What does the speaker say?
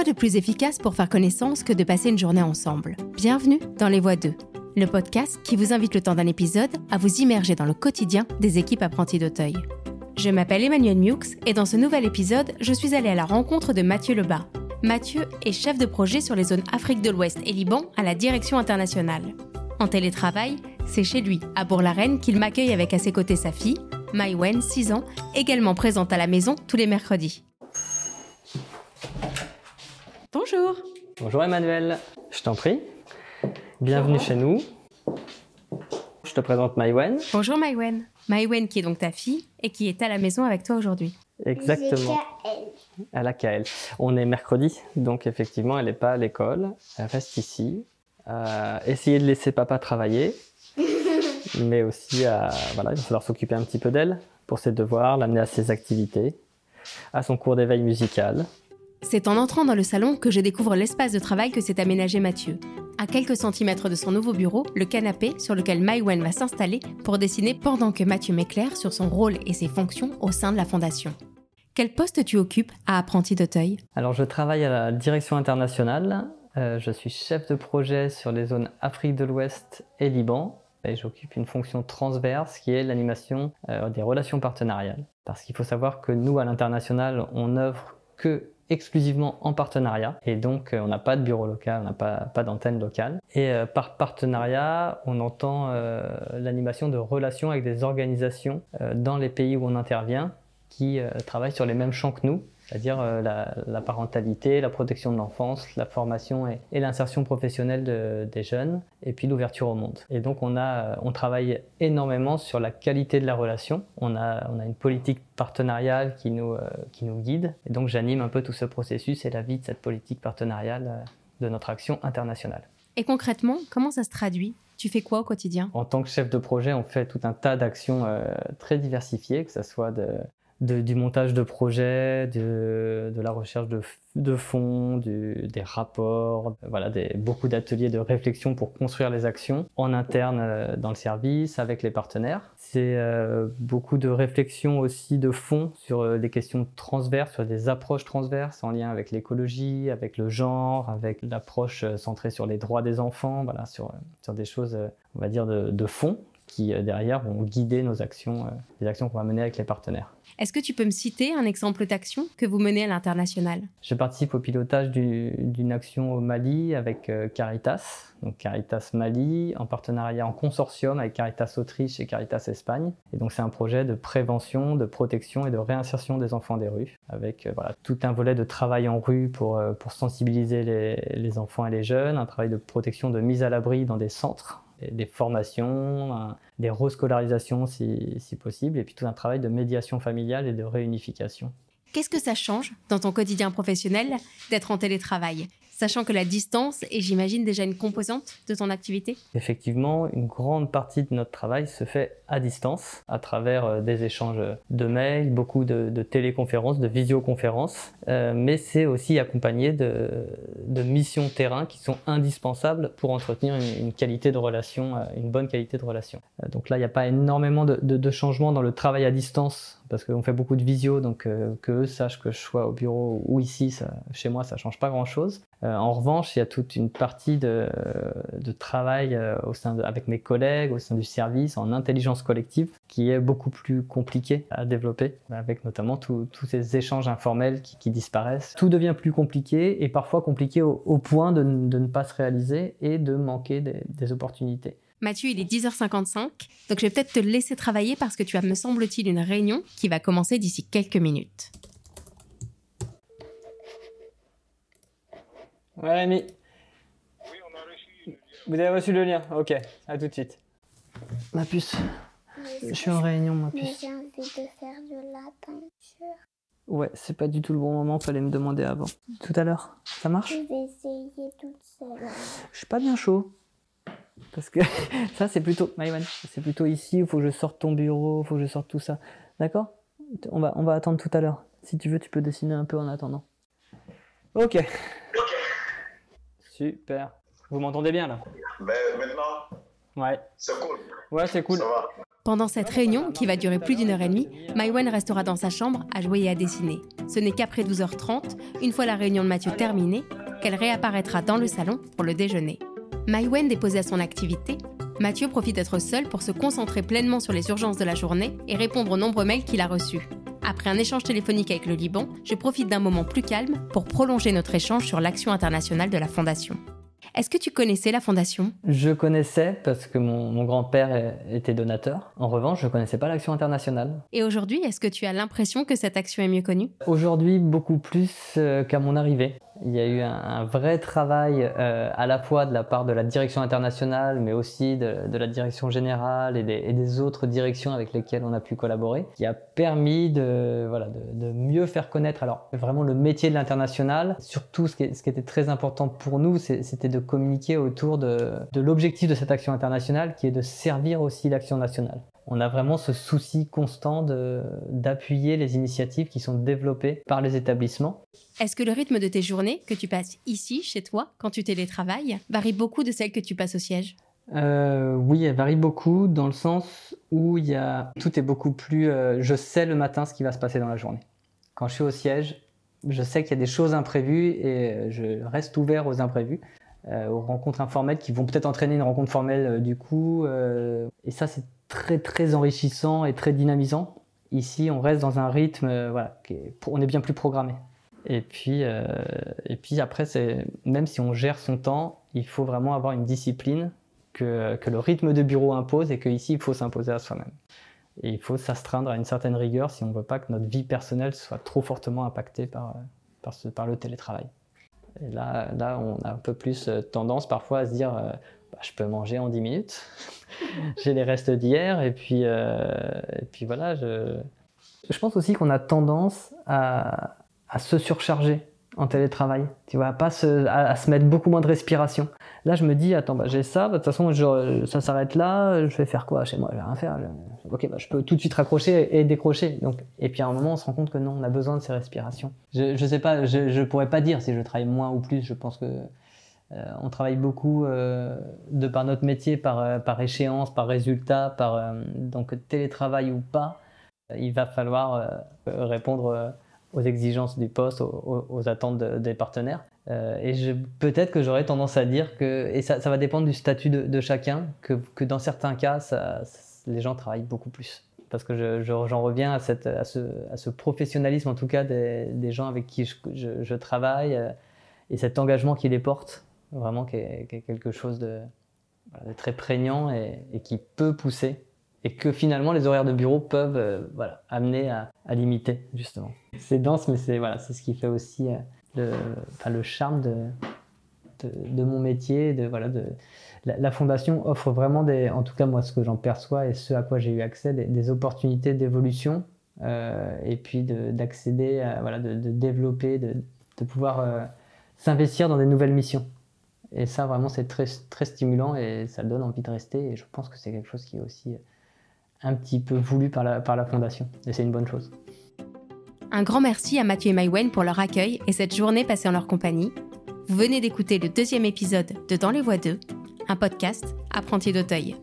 Quoi de plus efficace pour faire connaissance que de passer une journée ensemble Bienvenue dans Les Voix 2, le podcast qui vous invite le temps d'un épisode à vous immerger dans le quotidien des équipes apprenties d'Auteuil. Je m'appelle Emmanuel Miux et dans ce nouvel épisode, je suis allée à la rencontre de Mathieu Lebas. Mathieu est chef de projet sur les zones Afrique de l'Ouest et Liban à la direction internationale. En télétravail, c'est chez lui, à Bourg-la-Reine, qu'il m'accueille avec à ses côtés sa fille, Maïwen, 6 ans, également présente à la maison tous les mercredis. Bonjour. Bonjour Emmanuel, je t'en prie. Bienvenue chez nous. Je te présente Maïwen. Bonjour Maïwen. Maïwen qui est donc ta fille et qui est à la maison avec toi aujourd'hui. Exactement. À la KL. On est mercredi, donc effectivement, elle n'est pas à l'école. Elle reste ici. Euh, essayer de laisser papa travailler, mais aussi à, voilà, il va falloir s'occuper un petit peu d'elle pour ses devoirs, l'amener à ses activités, à son cours d'éveil musical. C'est en entrant dans le salon que je découvre l'espace de travail que s'est aménagé Mathieu. À quelques centimètres de son nouveau bureau, le canapé sur lequel Maïwen va s'installer pour dessiner pendant que Mathieu m'éclaire sur son rôle et ses fonctions au sein de la fondation. Quel poste tu occupes à Apprenti d'Auteuil? Alors je travaille à la direction internationale. Euh, je suis chef de projet sur les zones Afrique de l'Ouest et Liban. Et j'occupe une fonction transverse qui est l'animation euh, des relations partenariales. Parce qu'il faut savoir que nous, à l'international, on œuvre que exclusivement en partenariat. Et donc, euh, on n'a pas de bureau local, on n'a pas, d'antenne locale. Et euh, par partenariat, on entend euh, l'animation de relations avec des organisations dans les pays où on intervient qui travaillent sur les mêmes champs que nous c'est-à-dire euh, la, parentalité, la protection de l'enfance, la formation et, l'insertion professionnelle des jeunes, et puis l'ouverture au monde. Et donc on, a, on travaille énormément sur la qualité de la relation. On a, on a une politique partenariale qui nous, euh, qui nous guide, et donc j'anime un peu tout ce processus et la vie de cette politique partenariale euh, de notre action internationale. Et concrètement, comment ça se traduit? Tu fais quoi au quotidien? En tant que chef de projet, on fait tout un tas d'actions très diversifiées, que ce soit de, du montage de projets, de, de la recherche de, de fonds, des rapports, voilà, des, beaucoup d'ateliers de réflexion pour construire les actions en interne euh, dans le service avec les partenaires. C'est euh, beaucoup de réflexion aussi de fond sur euh, des questions transverses, sur des approches transverses en lien avec l'écologie, avec le genre, avec l'approche centrée sur les droits des enfants, voilà, sur, sur des choses, on va dire, de, de fond qui derrière vont guider nos actions, les actions qu'on va mener avec les partenaires. Est-ce que tu peux me citer un exemple d'action que vous menez à l'international? Je participe au pilotage d'une action au Mali avec euh, Caritas, donc Caritas Mali, en partenariat en consortium avec Caritas Autriche et Caritas Espagne. Et donc c'est un projet de prévention, de protection et de réinsertion des enfants des rues, avec euh, voilà, tout un volet de travail en rue pour, euh, pour sensibiliser les, les enfants et les jeunes, un travail de protection, de mise à l'abri dans des centres des formations, des rescolarisations si, si, possible, et puis tout un travail de médiation familiale et de réunification. Qu'est-ce que ça change dans ton quotidien professionnel d'être en télétravail? Sachant que la distance est, j'imagine, déjà une composante de ton activité Effectivement, une grande partie de notre travail se fait à distance, à travers euh, des échanges de mails, beaucoup de, téléconférences, de visioconférences, euh, mais c'est aussi accompagné de, missions terrain qui sont indispensables pour entretenir une, qualité de relation, euh, une bonne qualité de relation. donc là, il n'y a pas énormément de, de changements dans le travail à distance parce qu'on fait beaucoup de visio, donc euh, que eux sachent que je sois au bureau ou ici, chez moi, ça change pas grand-chose. Euh, en revanche, il y a toute une partie de, travail euh, au sein avec mes collègues, au sein du service, en intelligence collective, qui est beaucoup plus compliqué à développer, avec notamment tous ces échanges informels qui, disparaissent. Tout devient plus compliqué et parfois compliqué au, point de, ne pas se réaliser et de manquer des opportunités. Mathieu, il est 10h55, donc je vais peut-être te laisser travailler parce que tu as, me semble-t-il, une réunion qui va commencer d'ici quelques minutes. Ouais, Rémi. Oui, on a reçu. Vous avez reçu le lien Ok, à tout de suite. Ma puce. je suis en réunion, ma puce. J'ai envie de faire de la peinture. Ouais, c'est pas du tout le bon moment, fallait me demander avant. Tout à l'heure, ça marche? Je vais essayer toute seule. Je suis pas bien chaud. Parce que ça, c'est plutôt, c'est plutôt ici, il faut que je sorte ton bureau, il faut que je sorte tout ça. D'accord? On va, on va attendre tout à l'heure. Si tu veux, tu peux dessiner un peu en attendant. Ok. Super. Vous m'entendez bien là? Ben maintenant. Ouais. C'est cool. Ouais, c'est cool. Ça va. Pendant cette réunion, qui va durer plus d'une heure et demie, Maïwen restera dans sa chambre à jouer et à dessiner. Ce n'est qu'après 12h30, une fois la réunion de Mathieu terminée, qu'elle réapparaîtra dans le salon pour le déjeuner. Maïwen déposée à son activité, Mathieu profite d'être seul pour se concentrer pleinement sur les urgences de la journée et répondre aux nombreux mails qu'il a reçus. Après un échange téléphonique avec le Liban, je profite d'un moment plus calme pour prolonger notre échange sur l'action internationale de la Fondation. Est-ce que tu connaissais la fondation? Je connaissais parce que mon, grand-père était donateur. En revanche, je ne connaissais pas l'action internationale. Et aujourd'hui, est-ce que tu as l'impression que cette action est mieux connue? Aujourd'hui, beaucoup plus euh, qu'à mon arrivée. Il y a eu un, vrai travail euh, à la fois de la part de la direction internationale, mais aussi de, la direction générale et des, autres directions avec lesquelles on a pu collaborer, qui a permis de, voilà, de, mieux faire connaître alors vraiment le métier de l'international. Surtout, ce qui, ce qui, était très important pour nous, c'était de communiquer autour de, de l'objectif de cette action internationale, qui est de servir aussi l'action nationale on a vraiment ce souci constant d'appuyer les initiatives qui sont développées par les établissements. Est-ce que le rythme de tes journées que tu passes ici, chez toi, quand tu télétravailles, varie beaucoup de celles que tu passes au siège? Euh, oui, elle varie beaucoup dans le sens où il y a... tout est beaucoup plus. Euh, je sais le matin ce qui va se passer dans la journée. Quand je suis au siège, je sais qu'il y a des choses imprévues et je reste ouvert aux imprévus, euh, aux rencontres informelles qui vont peut-être entraîner une rencontre formelle du coup. et ça, c'est très très enrichissant et très dynamisant. Ici, on reste dans un rythme, euh, voilà, on est bien plus programmé. Et puis, euh, et puis après, même si on gère son temps, il faut vraiment avoir une discipline que, que le rythme de bureau impose et qu'ici, il faut s'imposer à soi-même. Et il faut s'astreindre à une certaine rigueur si on ne veut pas que notre vie personnelle soit trop fortement impactée par, ce, par le télétravail. Et là, là, on a un peu plus euh, tendance parfois à se dire bah, je peux manger en 10 minutes. J'ai les restes d'hier et puis, euh, et puis voilà. Je, je pense aussi qu'on a tendance à, se surcharger en télétravail, tu vois, à, se, à, se mettre beaucoup moins de respiration. Là, je me dis, attends, bah, j'ai ça, bah, de toute façon, je, ça s'arrête là, je vais faire quoi chez moi? Je vais rien faire. ok, bah, je peux tout de suite raccrocher et décrocher. Donc, et puis à un moment, on se rend compte que non, on a besoin de ces respirations. Je, je sais pas, je, je pourrais pas dire si je travaille moins ou plus. Je pense que on travaille beaucoup euh, de par notre métier, par, euh, par échéance, par résultat, par donc télétravail ou pas. Il va falloir répondre aux exigences du poste, aux, attentes des partenaires. et peut-être que j'aurais tendance à dire que, et ça, va dépendre du statut de, chacun, que, dans certains cas, les gens travaillent beaucoup plus. Parce que j'en reviens à, cette, à, ce, professionnalisme, en tout cas, des, gens avec qui je, travaille, et cet engagement qui les porte vraiment qui est, quelque chose de, très prégnant et, qui peut pousser et que finalement les horaires de bureau peuvent euh, amener à, limiter justement. C'est dense mais c'est voilà, ce qui fait aussi euh, le, charme de, mon métier. De, voilà, la, fondation offre vraiment des, en tout cas moi ce que j'en perçois et ce à quoi j'ai eu accès, des, opportunités d'évolution euh, et puis d'accéder, voilà, de, développer, de, pouvoir s'investir dans des nouvelles missions. Et ça, vraiment, c'est très, très stimulant et ça donne envie de rester. Et je pense que c'est quelque chose qui est aussi un petit peu voulu par la, par la Fondation. Et c'est une bonne chose. Un grand merci à Mathieu et Maïwen pour leur accueil et cette journée passée en leur compagnie. Vous venez d'écouter le deuxième épisode de Dans les Voies 2, un podcast apprenti d'Auteuil.